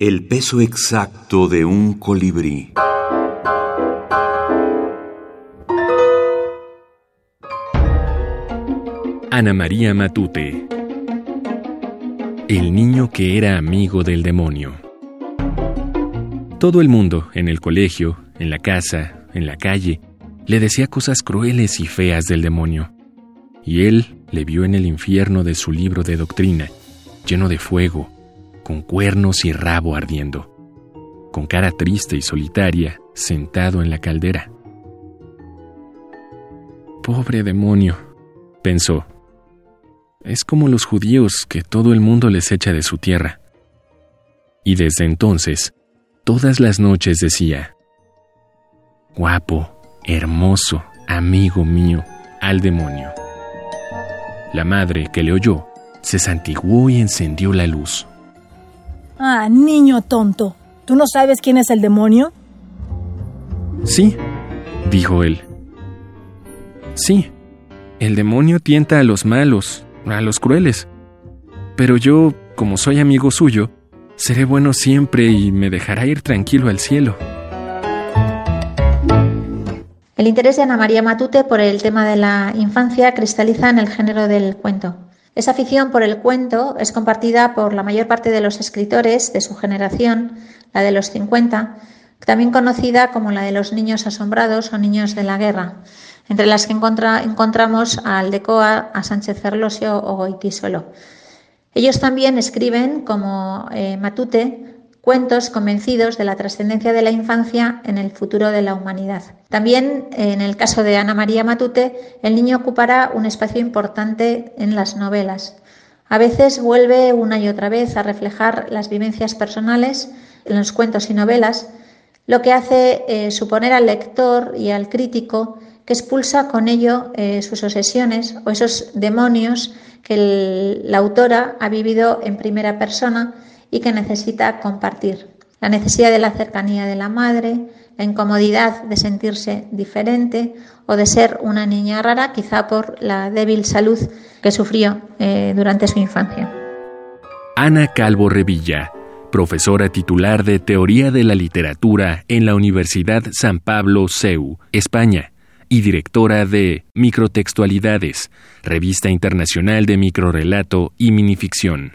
El peso exacto de un colibrí. Ana María Matute. El niño que era amigo del demonio. Todo el mundo, en el colegio, en la casa, en la calle, le decía cosas crueles y feas del demonio. Y él le vio en el infierno de su libro de doctrina, lleno de fuego, con cuernos y rabo ardiendo, con cara triste y solitaria, sentado en la caldera. Pobre demonio, pensó. Es como los judíos que todo el mundo les echa de su tierra. Y desde entonces, todas las noches decía, Guapo, hermoso, amigo mío, al demonio. La madre, que le oyó, se santiguó y encendió la luz. Ah, niño tonto. ¿Tú no sabes quién es el demonio? Sí, dijo él. Sí, el demonio tienta a los malos, a los crueles. Pero yo, como soy amigo suyo, seré bueno siempre y me dejará ir tranquilo al cielo. El interés de Ana María Matute por el tema de la infancia cristaliza en el género del cuento. Esa afición por el cuento es compartida por la mayor parte de los escritores de su generación, la de los 50, también conocida como la de los niños asombrados o niños de la guerra, entre las que encontramos a Aldecoa, a Sánchez Ferlosio o Goitisuelo. Ellos también escriben, como eh, Matute, cuentos convencidos de la trascendencia de la infancia en el futuro de la humanidad. También, en el caso de Ana María Matute, el niño ocupará un espacio importante en las novelas. A veces vuelve una y otra vez a reflejar las vivencias personales en los cuentos y novelas, lo que hace eh, suponer al lector y al crítico que expulsa con ello eh, sus obsesiones o esos demonios que la autora ha vivido en primera persona y que necesita compartir. La necesidad de la cercanía de la madre, la incomodidad de sentirse diferente o de ser una niña rara, quizá por la débil salud que sufrió eh, durante su infancia. Ana Calvo Revilla, profesora titular de Teoría de la Literatura en la Universidad San Pablo CEU, España, y directora de Microtextualidades, revista internacional de microrelato y minificción.